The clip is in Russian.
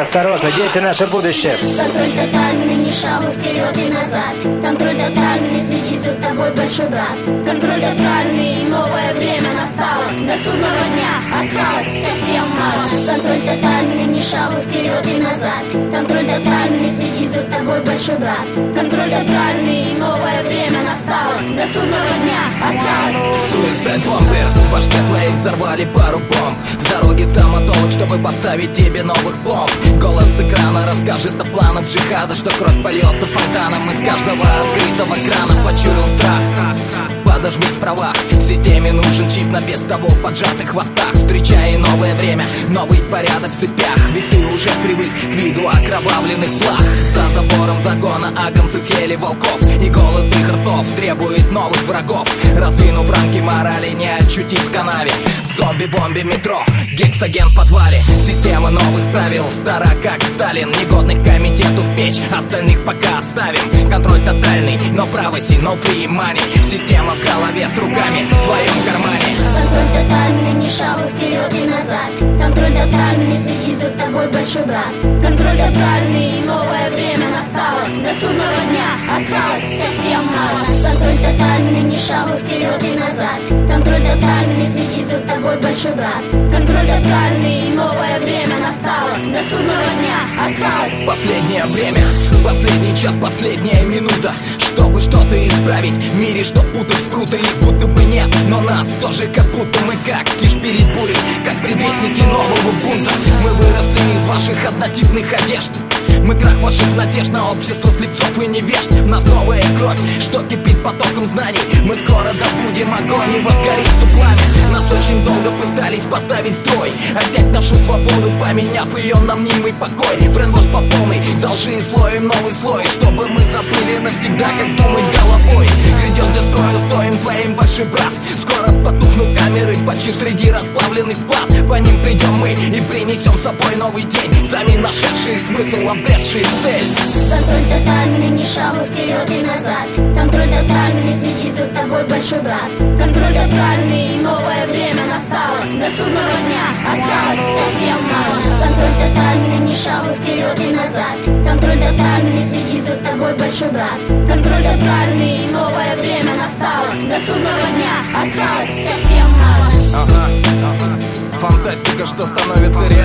Осторожно, дети наше будущее. Контроль тотальный, ни шагу вперед и назад. Контроль тотальный, следи за тобой большой брат. Контроль тотальный, и новое время настало. До судного дня осталось совсем мало. Контроль тотальный, ни шагу вперед и назад. Контроль тотальный, следи за тобой большой брат. Контроль тотальный, и новое время настало. До судного дня осталось. Suicide Bombers В башке твоей взорвали пару бомб В дороге стоматолог, чтобы поставить тебе новых пломб Голос с экрана расскажет о планах джихада Что кровь польется фонтаном. Из каждого открытого крана Почуял страх подожми справа. Системе нужен чип на без того поджатых хвостах. Встречай новое время, новый порядок в цепях. Ведь ты уже привык к виду окровавленных плах. За забором загона агнцы съели волков. И голод их ртов требует новых врагов. Раздвинув рамки морали, не очутись в канаве. Зомби-бомби метро, гексоген в подвале. Система новых правил, стара как Сталин. Негодных комитету в печь, остальных пока оставим. Контроль тотальный, но privacy, no free money. Система в голове с руками в твоем кармане. Контроль тотальный, ни шагу вперед и назад. Контроль тотальный, следи за тобой большой брат. Контроль тотальный, и новое время настало. До судного дня осталось совсем мало. Контроль тотальный, ни шагу вперед и назад. Контроль тотальный, следи за тобой большой брат. Контроль тотальный, и новое время настало. До судного дня осталось Последнее время, последний час, последняя минута. Чтобы что-то исправить в мире, что путают спруты Их будто бы нет, но нас тоже как будто мы как Тишь перед бурей, как предвестники нового бунта. Мы выросли ваших однотипных одежд. Мы крах ваших надежд на общество слепцов и невежд. В нас новая кровь, что кипит потоком знаний. Мы скоро добудем огонь и возгорится пламя. Нас очень долго пытались поставить строй. Отнять нашу свободу, поменяв ее на мнимый покой. Брендвош по полной, за лжи и слоем новый слой. Чтобы мы забыли навсегда, как думать головой. Грядет для строя, стоим твоим большой брат. Скоро потухнут камеры, почти среди расплавленных плат. По ним придем мы и принесем с собой новый день Сами нашедшие смысл, обретшие цель. Контроль тотальный, ни шагу вперед и назад. Контроль тотальный, следи за тобой большой брат. Контроль тотальный, и новое время настало. До судного дня осталось совсем мало. Контроль тотальный, ни шагу вперед и назад. Контроль тотальный, следи за тобой большой брат. Контроль тотальный, и новое время настало. До судного дня осталось совсем мало. Ага, фантастика, что становится реальностью